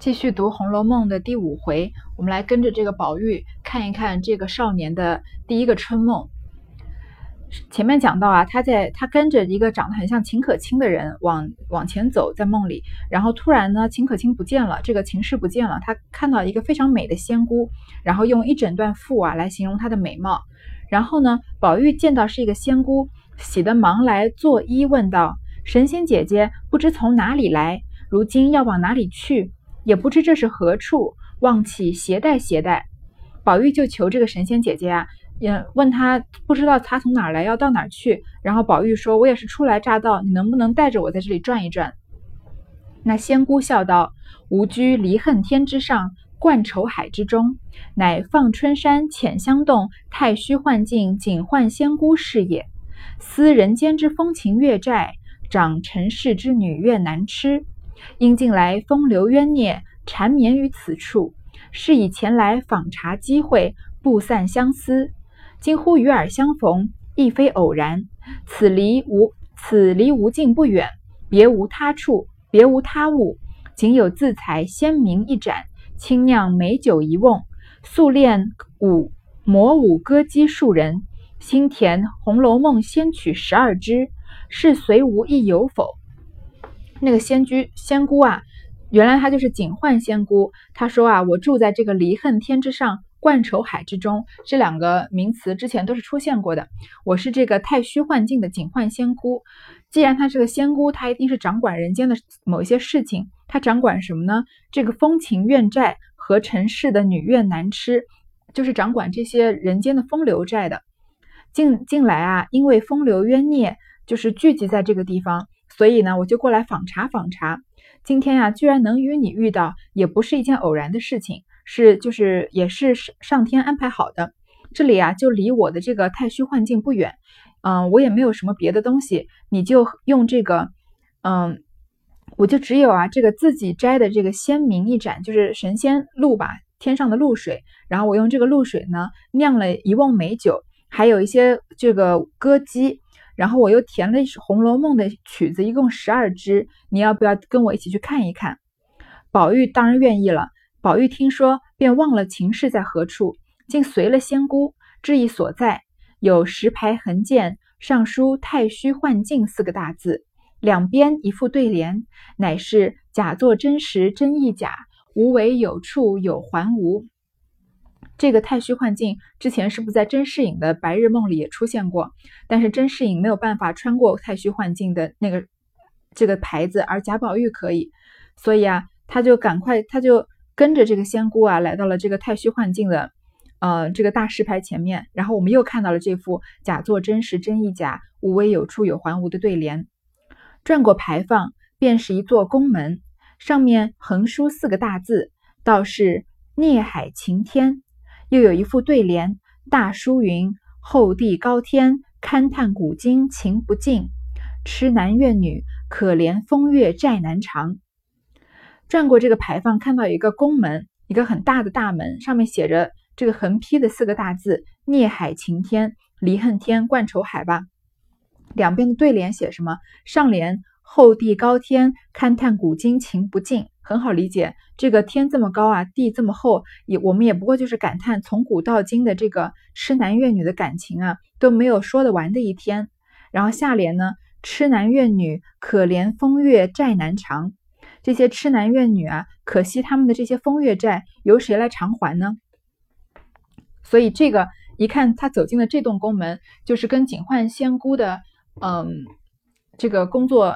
继续读《红楼梦》的第五回，我们来跟着这个宝玉看一看这个少年的第一个春梦。前面讲到啊，他在他跟着一个长得很像秦可卿的人往往前走，在梦里，然后突然呢，秦可卿不见了，这个秦氏不见了，他看到一个非常美的仙姑，然后用一整段赋啊来形容她的美貌。然后呢，宝玉见到是一个仙姑，喜得忙来作揖问道：“神仙姐姐，不知从哪里来，如今要往哪里去？”也不知这是何处，望起携带携带。宝玉就求这个神仙姐姐啊，也问他不知道他从哪来，要到哪去。然后宝玉说：“我也是初来乍到，你能不能带着我在这里转一转？”那仙姑笑道：“吾居离恨天之上，灌愁海之中，乃放春山浅香洞太虚幻境警幻仙姑是也。思人间之风情月债，长尘世之女怨难痴。”因近来风流冤孽缠绵于此处，是以前来访查机会，不散相思。今忽与尔相逢，亦非偶然。此离无此离无尽不远，别无他处，别无他物，仅有自采鲜茗一盏，清酿美酒一瓮，素练舞魔舞歌姬数人，新填《红楼梦》仙曲十二支，是随无亦有否？那个仙居仙姑啊，原来她就是警幻仙姑。她说啊，我住在这个离恨天之上，灌愁海之中。这两个名词之前都是出现过的。我是这个太虚幻境的警幻仙姑。既然她是个仙姑，她一定是掌管人间的某一些事情。她掌管什么呢？这个风情怨债和尘世的女怨男痴，就是掌管这些人间的风流债的。近近来啊，因为风流冤孽就是聚集在这个地方。所以呢，我就过来访查访查。今天呀，居然能与你遇到，也不是一件偶然的事情，是就是也是上天安排好的。这里啊，就离我的这个太虚幻境不远，嗯，我也没有什么别的东西，你就用这个，嗯，我就只有啊这个自己摘的这个仙茗一盏，就是神仙露吧，天上的露水。然后我用这个露水呢，酿了一瓮美酒，还有一些这个歌姬。然后我又填了《红楼梦》的曲子，一共十二支，你要不要跟我一起去看一看？宝玉当然愿意了。宝玉听说，便忘了秦氏在何处，竟随了仙姑，知意所在，有石牌横剑，上书“太虚幻境”四个大字，两边一副对联，乃是假作真实真亦假，无为有处有还无。这个太虚幻境之前是不是在甄士隐的白日梦里也出现过？但是甄士隐没有办法穿过太虚幻境的那个这个牌子，而贾宝玉可以，所以啊，他就赶快他就跟着这个仙姑啊，来到了这个太虚幻境的呃这个大石牌前面。然后我们又看到了这副“假作真实真亦假，无为有处有还无”的对联。转过牌坊，便是一座宫门，上面横书四个大字，道是“孽海晴天”。又有一副对联，大书云：“后地高天，勘探古今情不尽；痴男怨女，可怜风月债难偿。”转过这个牌坊，看到一个宫门，一个很大的大门，上面写着这个横批的四个大字：“孽海情天，离恨天，冠愁海”吧。两边的对联写什么？上联。后地高天，勘探古今情不尽，很好理解。这个天这么高啊，地这么厚，也我们也不过就是感叹从古到今的这个痴男怨女的感情啊，都没有说得完的一天。然后下联呢，痴男怨女可怜风月债难偿，这些痴男怨女啊，可惜他们的这些风月债由谁来偿还呢？所以这个一看他走进了这栋宫门，就是跟警幻仙姑的嗯这个工作。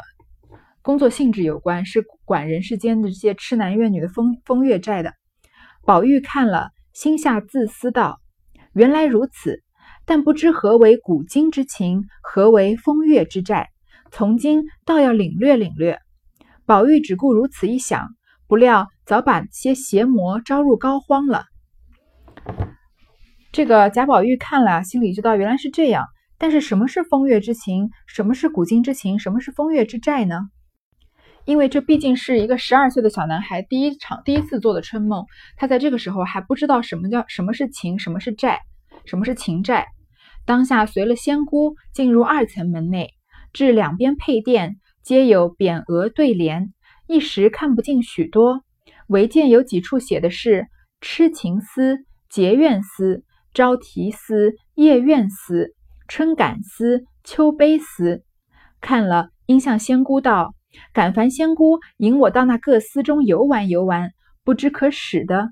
工作性质有关，是管人世间的这些痴男怨女的风风月债的。宝玉看了，心下自私道：“原来如此，但不知何为古今之情，何为风月之债。从今倒要领略领略。”宝玉只顾如此一想，不料早把些邪魔招入膏肓了。这个贾宝玉看了，心里知道原来是这样。但是什么是风月之情？什么是古今之情？什么是风月之债呢？因为这毕竟是一个十二岁的小男孩第一场第一次做的春梦，他在这个时候还不知道什么叫什么是情，什么是债，什么是情债。当下随了仙姑进入二层门内，至两边配殿，皆有匾额对联，一时看不尽许多。唯见有几处写的是痴情思、结怨思、朝啼思、夜怨思、春感思、秋悲思。看了，应向仙姑道：“敢烦仙姑引我到那各司中游玩游玩，不知可使的。”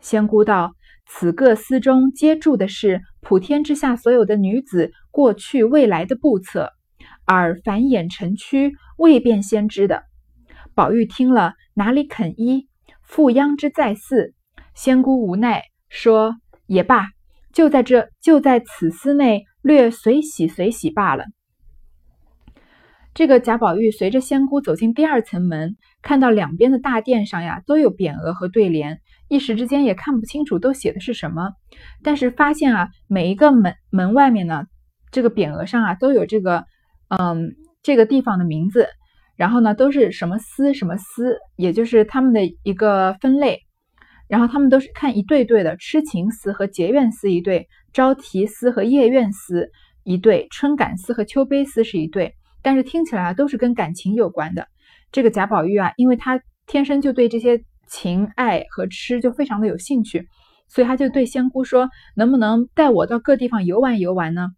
仙姑道：“此各司中皆注的是普天之下所有的女子过去未来的簿册，而繁衍成躯，未便先知的。”宝玉听了，哪里肯依？复央之再四，仙姑无奈说：“也罢，就在这就在此司内略随喜随喜罢了。”这个贾宝玉随着仙姑走进第二层门，看到两边的大殿上呀都有匾额和对联，一时之间也看不清楚都写的是什么。但是发现啊，每一个门门外面呢，这个匾额上啊都有这个嗯这个地方的名字。然后呢，都是什么司什么司，也就是他们的一个分类。然后他们都是看一对对的，痴情司和结怨司一对，朝啼司和夜怨司一对，春感司和秋悲司是一对。但是听起来啊，都是跟感情有关的。这个贾宝玉啊，因为他天生就对这些情爱和痴就非常的有兴趣，所以他就对仙姑说：“能不能带我到各地方游玩游玩呢？”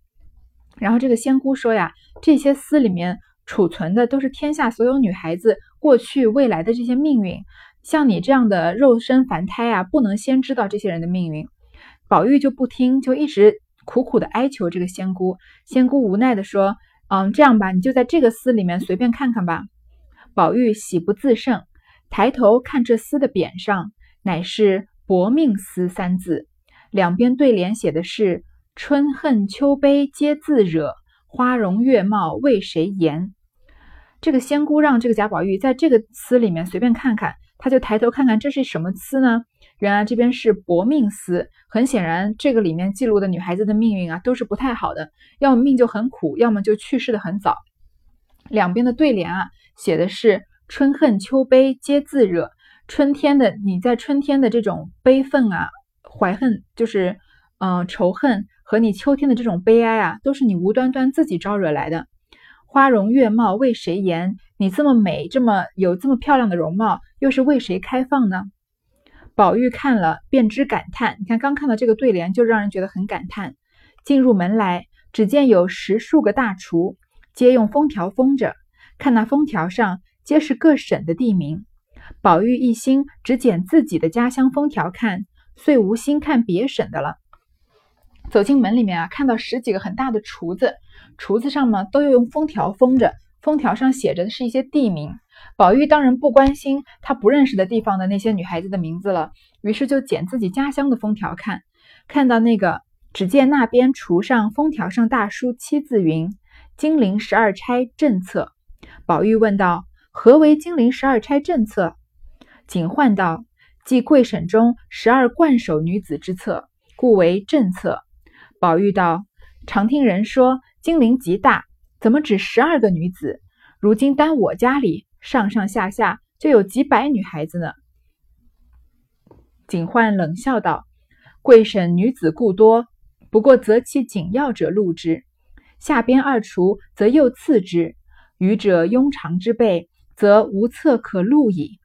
然后这个仙姑说呀：“这些司里面。”储存的都是天下所有女孩子过去未来的这些命运，像你这样的肉身凡胎啊，不能先知道这些人的命运。宝玉就不听，就一直苦苦的哀求这个仙姑。仙姑无奈的说：“嗯，这样吧，你就在这个司里面随便看看吧。”宝玉喜不自胜，抬头看这司的匾上，乃是“薄命司”三字，两边对联写的是“春恨秋悲皆自惹，花容月貌为谁言”。这个仙姑让这个贾宝玉在这个司里面随便看看，他就抬头看看这是什么司呢？原来这边是薄命司，很显然这个里面记录的女孩子的命运啊都是不太好的，要么命就很苦，要么就去世的很早。两边的对联啊写的是春恨秋悲皆自惹，春天的你在春天的这种悲愤啊、怀恨，就是嗯仇恨和你秋天的这种悲哀啊，都是你无端端自己招惹来的。花容月貌为谁言？你这么美，这么有这么漂亮的容貌，又是为谁开放呢？宝玉看了，便知感叹。你看，刚看到这个对联，就让人觉得很感叹。进入门来，只见有十数个大厨，皆用封条封着。看那封条上，皆是各省的地名。宝玉一心只捡自己的家乡封条看，遂无心看别省的了。走进门里面啊，看到十几个很大的厨子。厨子上呢，都要用封条封着，封条上写着的是一些地名。宝玉当然不关心他不认识的地方的那些女孩子的名字了，于是就捡自己家乡的封条看。看到那个，只见那边橱上封条上大书七字云：“金陵十二钗正册。”宝玉问道：“何为金陵十二钗正册？”警幻道：“即贵省中十二冠首女子之册，故为正册。”宝玉道：“常听人说。”金陵极大，怎么只十二个女子？如今单我家里上上下下就有几百女孩子呢。警幻冷笑道：“贵省女子故多，不过择其紧要者录之；下边二厨则又次之，余者庸常之辈，则无册可录矣。”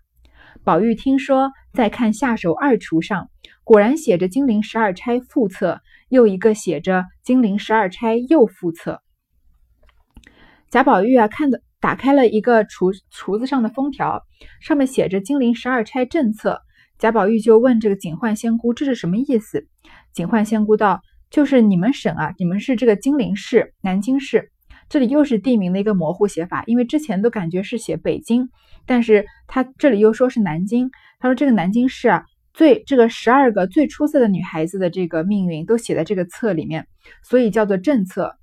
宝玉听说，再看下手二厨上，果然写着“金陵十二钗副册”。又一个写着“金陵十二钗”又副册。贾宝玉啊，看的打开了一个橱橱子上的封条，上面写着“金陵十二钗正册”。贾宝玉就问这个警幻仙姑：“这是什么意思？”警幻仙姑道：“就是你们省啊，你们是这个金陵市、南京市，这里又是地名的一个模糊写法，因为之前都感觉是写北京，但是他这里又说是南京。他说这个南京市啊。”最这个十二个最出色的女孩子的这个命运都写在这个册里面，所以叫做正册。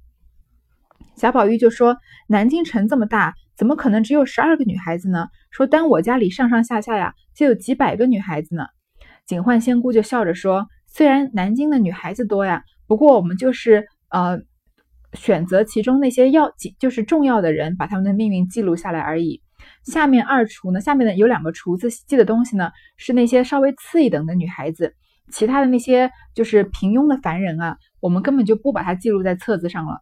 贾宝玉就说：“南京城这么大，怎么可能只有十二个女孩子呢？说单我家里上上下下呀，就有几百个女孩子呢。”警幻仙姑就笑着说：“虽然南京的女孩子多呀，不过我们就是呃选择其中那些要紧就是重要的人，把他们的命运记录下来而已。”下面二厨呢？下面的有两个厨子记的东西呢，是那些稍微次一等的女孩子，其他的那些就是平庸的凡人啊，我们根本就不把它记录在册子上了。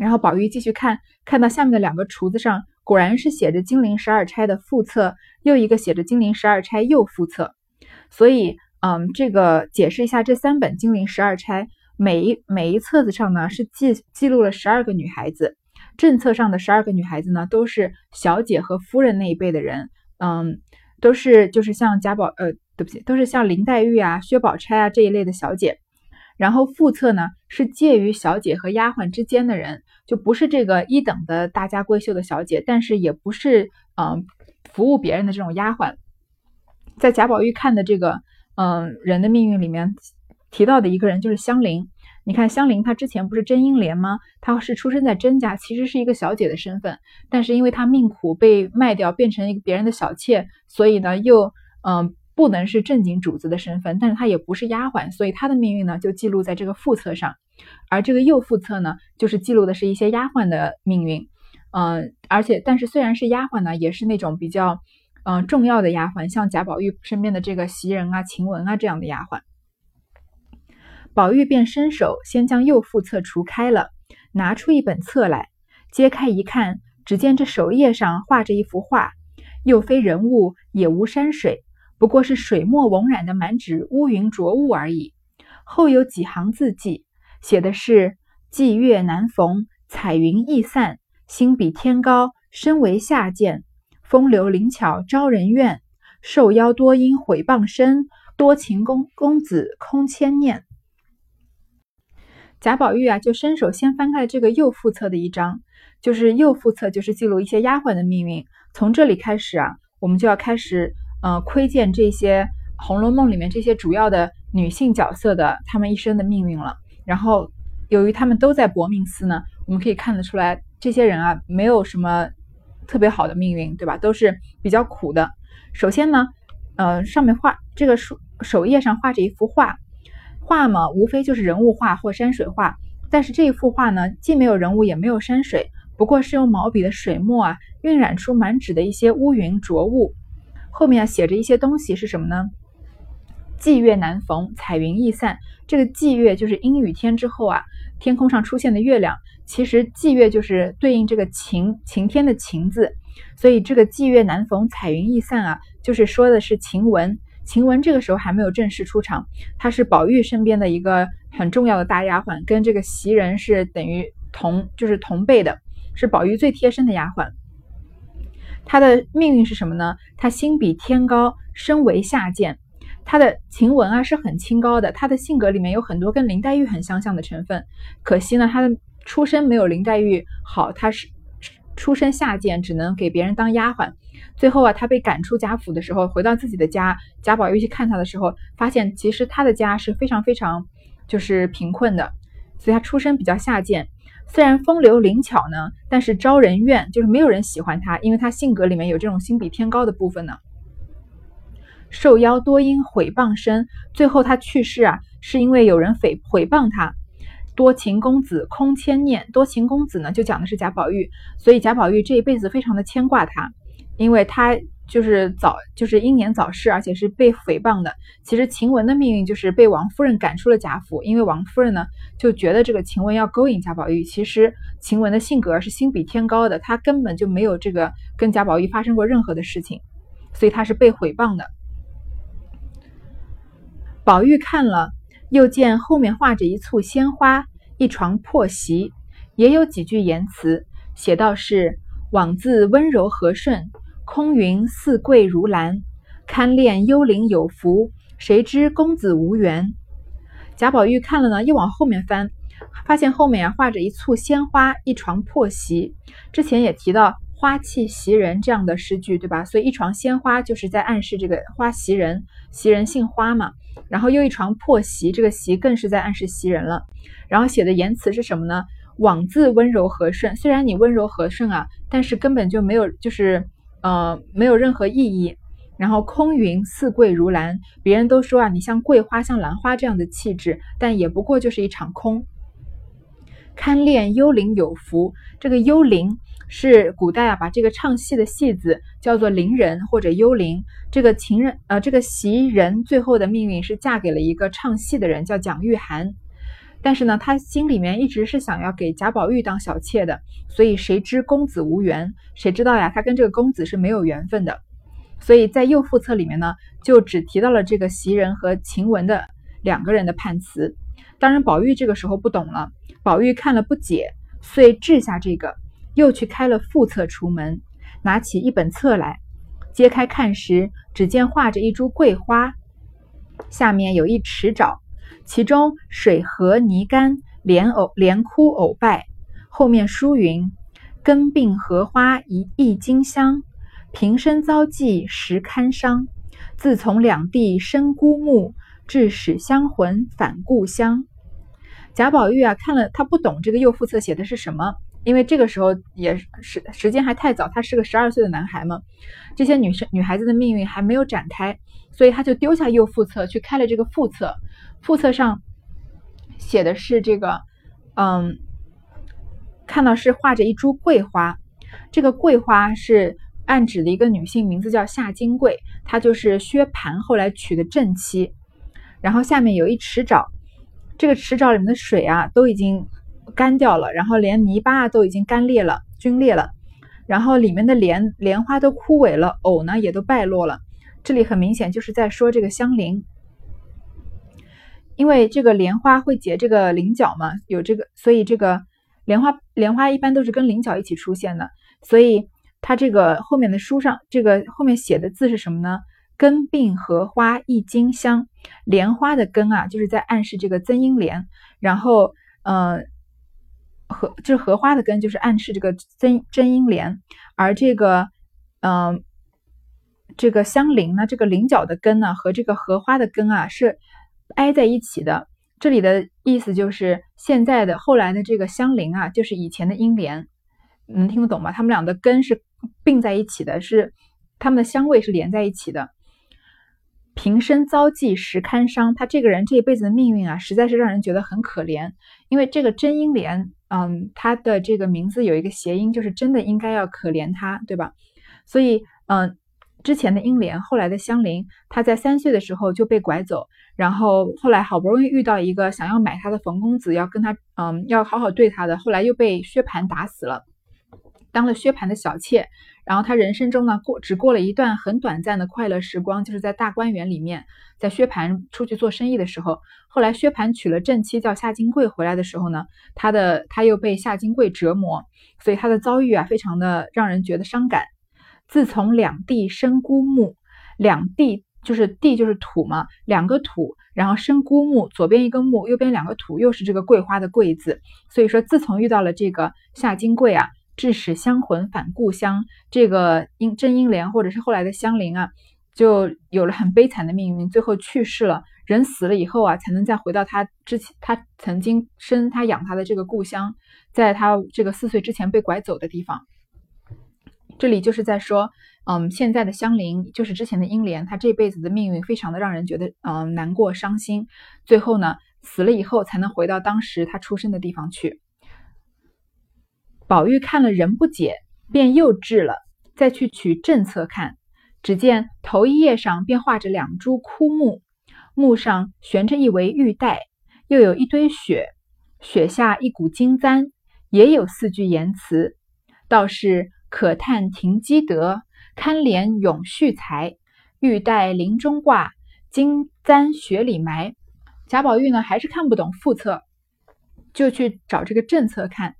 然后宝玉继续看，看到下面的两个橱子上，果然是写着金陵十二钗的副册，又一个写着金陵十二钗右副册。所以，嗯，这个解释一下这三本金陵十二钗，每一每一册子上呢是记记录了十二个女孩子，正册上的十二个女孩子呢都是小姐和夫人那一辈的人，嗯，都是就是像贾宝呃，对不起，都是像林黛玉啊、薛宝钗啊这一类的小姐。然后副侧呢是介于小姐和丫鬟之间的人，就不是这个一等的大家闺秀的小姐，但是也不是嗯服务别人的这种丫鬟。在贾宝玉看的这个嗯人的命运里面提到的一个人就是香菱。你看香菱她之前不是甄英莲吗？她是出生在甄家，其实是一个小姐的身份，但是因为她命苦被卖掉变成一个别人的小妾，所以呢又嗯。不能是正经主子的身份，但是她也不是丫鬟，所以她的命运呢就记录在这个副册上，而这个右副册呢，就是记录的是一些丫鬟的命运，嗯，而且但是虽然是丫鬟呢，也是那种比较嗯重要的丫鬟，像贾宝玉身边的这个袭人啊、晴雯啊这样的丫鬟。宝玉便伸手先将右副册除开了，拿出一本册来，揭开一看，只见这首页上画着一幅画，又非人物，也无山水。不过是水墨蒙染的满纸乌云浊雾而已。后有几行字迹，写的是“霁月难逢，彩云易散，心比天高，身为下贱。风流灵巧招人怨，受邀多因毁谤身，多情公公子空牵念。”贾宝玉啊，就伸手先翻开了这个右副册的一章，就是右副册，就是记录一些丫鬟的命运。从这里开始啊，我们就要开始。呃，窥见这些《红楼梦》里面这些主要的女性角色的她们一生的命运了。然后，由于她们都在薄命司呢，我们可以看得出来，这些人啊，没有什么特别好的命运，对吧？都是比较苦的。首先呢，呃，上面画这个书首页上画着一幅画，画嘛，无非就是人物画或山水画。但是这一幅画呢，既没有人物，也没有山水，不过是用毛笔的水墨啊，晕染出满纸的一些乌云浊雾。后面写着一些东西是什么呢？霁月难逢，彩云易散。这个霁月就是阴雨天之后啊，天空上出现的月亮。其实霁月就是对应这个晴晴天的晴字，所以这个霁月难逢，彩云易散啊，就是说的是晴雯。晴雯这个时候还没有正式出场，她是宝玉身边的一个很重要的大丫鬟，跟这个袭人是等于同就是同辈的，是宝玉最贴身的丫鬟。他的命运是什么呢？他心比天高，身为下贱。他的晴雯啊是很清高的，他的性格里面有很多跟林黛玉很相像的成分。可惜呢，他的出身没有林黛玉好，他是出身下贱，只能给别人当丫鬟。最后啊，他被赶出贾府的时候，回到自己的家，贾宝玉去看他的时候，发现其实他的家是非常非常就是贫困的，所以他出身比较下贱。虽然风流灵巧呢，但是招人怨，就是没有人喜欢他，因为他性格里面有这种心比天高的部分呢。受邀多因毁谤身，最后他去世啊，是因为有人诽毁谤他。多情公子空牵念，多情公子呢，就讲的是贾宝玉，所以贾宝玉这一辈子非常的牵挂他，因为他。就是早就是英年早逝，而且是被诽谤的。其实晴雯的命运就是被王夫人赶出了贾府，因为王夫人呢就觉得这个晴雯要勾引贾宝玉。其实晴雯的性格是心比天高的，她根本就没有这个跟贾宝玉发生过任何的事情，所以她是被诽谤的。宝玉看了，又见后面画着一簇鲜花，一床破席，也有几句言辞，写道是“枉自温柔和顺”。空云似桂如兰，堪恋幽灵有福，谁知公子无缘。贾宝玉看了呢，又往后面翻，发现后面啊画着一簇鲜花，一床破席。之前也提到花气袭人这样的诗句，对吧？所以一床鲜花就是在暗示这个花袭人，袭人姓花嘛。然后又一床破席，这个席更是在暗示袭人了。然后写的言辞是什么呢？枉自温柔和顺，虽然你温柔和顺啊，但是根本就没有就是。呃，没有任何意义。然后空云似桂如兰，别人都说啊，你像桂花，像兰花这样的气质，但也不过就是一场空。堪恋幽灵有福，这个幽灵是古代啊，把这个唱戏的戏子叫做伶人或者幽灵。这个情人呃，这个袭人最后的命运是嫁给了一个唱戏的人，叫蒋玉菡。但是呢，他心里面一直是想要给贾宝玉当小妾的，所以谁知公子无缘？谁知道呀？他跟这个公子是没有缘分的。所以在右副册里面呢，就只提到了这个袭人和晴雯的两个人的判词。当然，宝玉这个时候不懂了，宝玉看了不解，遂掷下这个，又去开了副册出门，拿起一本册来，揭开看时，只见画着一株桂花，下面有一池沼。其中水河泥干连藕连枯藕败，后面书云：“根病荷花一一金香，平生遭际时堪伤。自从两地生孤木，致使香魂返故乡。”贾宝玉啊，看了他不懂这个右副册写的是什么，因为这个时候也是时间还太早，他是个十二岁的男孩嘛，这些女生女孩子的命运还没有展开，所以他就丢下右副册去开了这个副册。副册上写的是这个，嗯，看到是画着一株桂花，这个桂花是暗指的一个女性，名字叫夏金桂，她就是薛蟠后来娶的正妻。然后下面有一池沼，这个池沼里面的水啊都已经干掉了，然后连泥巴都已经干裂了、皲裂了，然后里面的莲莲花都枯萎了，藕呢也都败落了。这里很明显就是在说这个香菱。因为这个莲花会结这个菱角嘛，有这个，所以这个莲花莲花一般都是跟菱角一起出现的。所以它这个后面的书上，这个后面写的字是什么呢？根并荷花一茎香，莲花的根啊，就是在暗示这个增英莲。然后，呃，荷就是荷花的根，就是暗示这个增真英莲。而这个，嗯，这个香菱呢，这个菱角的根呢，和这个荷花的根啊，是。挨在一起的，这里的意思就是现在的后来的这个香菱啊，就是以前的英莲，能听得懂吗？他们俩的根是并在一起的，是他们的香味是连在一起的。平生遭际实堪伤，他这个人这一辈子的命运啊，实在是让人觉得很可怜。因为这个真英莲，嗯，他的这个名字有一个谐音，就是真的应该要可怜他，对吧？所以，嗯。之前的英莲，后来的香菱，她在三岁的时候就被拐走，然后后来好不容易遇到一个想要买她的冯公子，要跟她，嗯，要好好对她的，后来又被薛蟠打死了，当了薛蟠的小妾。然后她人生中呢，过只过了一段很短暂的快乐时光，就是在大观园里面，在薛蟠出去做生意的时候，后来薛蟠娶了正妻叫夏金桂回来的时候呢，她的她又被夏金桂折磨，所以她的遭遇啊，非常的让人觉得伤感。自从两地生孤木，两地就是地就是土嘛，两个土，然后生孤木，左边一个木，右边两个土，又是这个桂花的桂字。所以说，自从遇到了这个夏金桂啊，致使香魂返故乡，这个英真英莲或者是后来的香菱啊，就有了很悲惨的命运，最后去世了。人死了以后啊，才能再回到他之前他曾经生他养他的这个故乡，在他这个四岁之前被拐走的地方。这里就是在说，嗯，现在的香菱就是之前的英莲，她这辈子的命运非常的让人觉得，嗯，难过伤心。最后呢，死了以后才能回到当时她出生的地方去。宝玉看了仍不解，便又掷了，再去取正册看，只见头一页上便画着两株枯木，木上悬着一围玉带，又有一堆雪，雪下一股金簪，也有四句言辞，倒是。可叹停机德，堪怜永续财。玉带林中挂，金簪雪里埋。贾宝玉呢，还是看不懂副册，就去找这个正册看。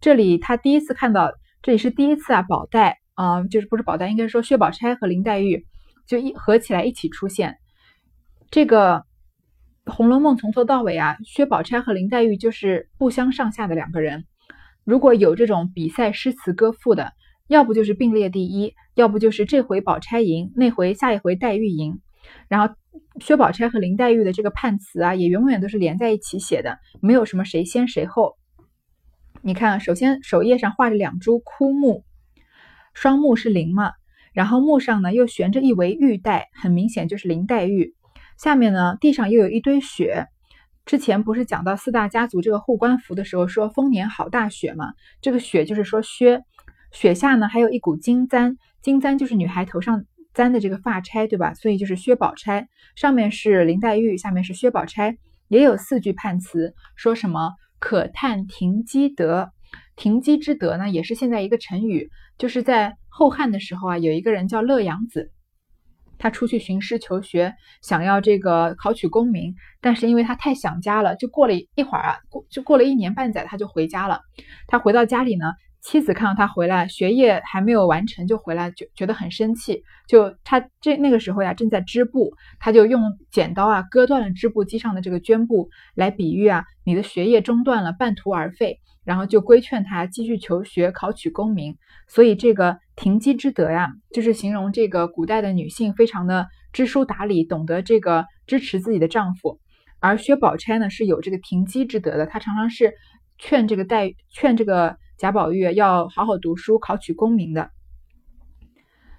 这里他第一次看到，这里是第一次啊，宝黛啊，就是不是宝黛，应该说薛宝钗和林黛玉就一合起来一起出现。这个《红楼梦》从头到尾啊，薛宝钗和林黛玉就是不相上下的两个人。如果有这种比赛诗词歌赋的。要不就是并列第一，要不就是这回宝钗赢，那回下一回黛玉赢。然后薛宝钗和林黛玉的这个判词啊，也永远都是连在一起写的，没有什么谁先谁后。你看，首先首页上画着两株枯木，双木是林嘛，然后木上呢又悬着一围玉带，很明显就是林黛玉。下面呢地上又有一堆雪，之前不是讲到四大家族这个护官符的时候说丰年好大雪嘛，这个雪就是说薛。雪下呢，还有一股金簪，金簪就是女孩头上簪的这个发钗，对吧？所以就是薛宝钗，上面是林黛玉，下面是薛宝钗。也有四句判词，说什么可叹停机德。停机之德呢，也是现在一个成语，就是在后汉的时候啊，有一个人叫乐阳子，他出去寻师求学，想要这个考取功名，但是因为他太想家了，就过了一会儿啊，过就过了一年半载，他就回家了。他回到家里呢。妻子看到他回来，学业还没有完成就回来，就觉得很生气。就他这那个时候呀，正在织布，他就用剪刀啊割断了织布机上的这个绢布，来比喻啊你的学业中断了，半途而废。然后就规劝他继续求学，考取功名。所以这个停机之德呀，就是形容这个古代的女性非常的知书达理，懂得这个支持自己的丈夫。而薛宝钗呢是有这个停机之德的，她常常是劝这个黛劝这个。贾宝玉要好好读书，考取功名的，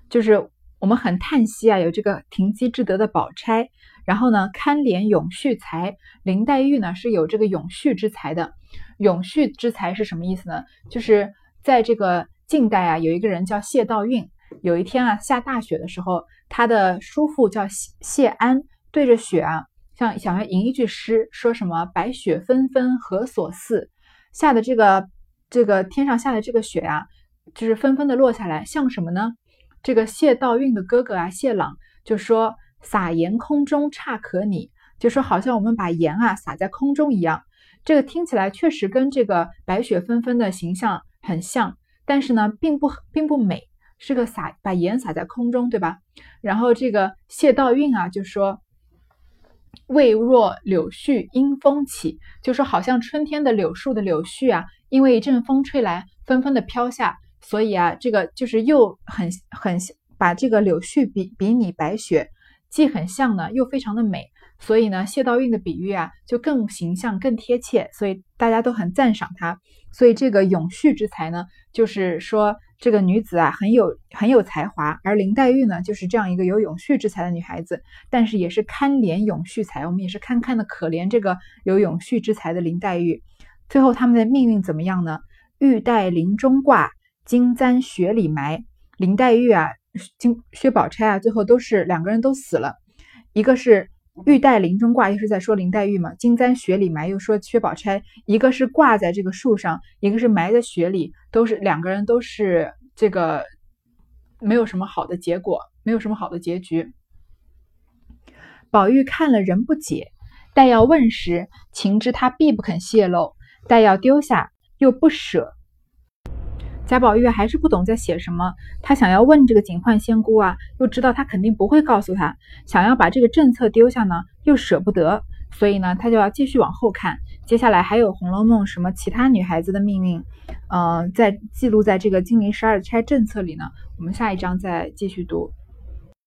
就是我们很叹息啊，有这个停机之德的宝钗，然后呢，堪怜永续才，林黛玉呢是有这个永续之才的。永续之才是什么意思呢？就是在这个晋代啊，有一个人叫谢道韫，有一天啊下大雪的时候，他的叔父叫谢谢安，对着雪啊，像想要吟一句诗，说什么“白雪纷纷何所似”，下的这个。这个天上下的这个雪呀，就是纷纷的落下来，像什么呢？这个谢道韫的哥哥啊，谢朗就说：“撒盐空中差可拟。”就说好像我们把盐啊撒在空中一样。这个听起来确实跟这个白雪纷纷的形象很像，但是呢，并不并不美，是个撒把盐撒在空中，对吧？然后这个谢道韫啊就说。未若柳絮因风起，就说好像春天的柳树的柳絮啊，因为一阵风吹来，纷纷的飘下，所以啊，这个就是又很很把这个柳絮比比拟白雪，既很像呢，又非常的美，所以呢，谢道韫的比喻啊，就更形象、更贴切，所以大家都很赞赏他。所以这个永续之才呢，就是说。这个女子啊，很有很有才华，而林黛玉呢，就是这样一个有永续之才的女孩子，但是也是堪怜永续才，我们也是堪堪的可怜这个有永续之才的林黛玉。最后他们的命运怎么样呢？玉带林中挂，金簪雪里埋。林黛玉啊，金薛宝钗啊，最后都是两个人都死了。一个是玉带林中挂，又是在说林黛玉嘛；金簪雪里埋，又说薛宝钗。一个是挂在这个树上，一个是埋在雪里，都是两个人都是。这个没有什么好的结果，没有什么好的结局。宝玉看了仍不解，待要问时，情知他必不肯泄露；待要丢下，又不舍。贾宝玉还是不懂在写什么，他想要问这个警幻仙姑啊，又知道他肯定不会告诉他；想要把这个政策丢下呢，又舍不得，所以呢，他就要继续往后看。接下来还有《红楼梦》什么其他女孩子的命运，嗯，在记录在这个《金陵十二钗》政策里呢。我们下一章再继续读。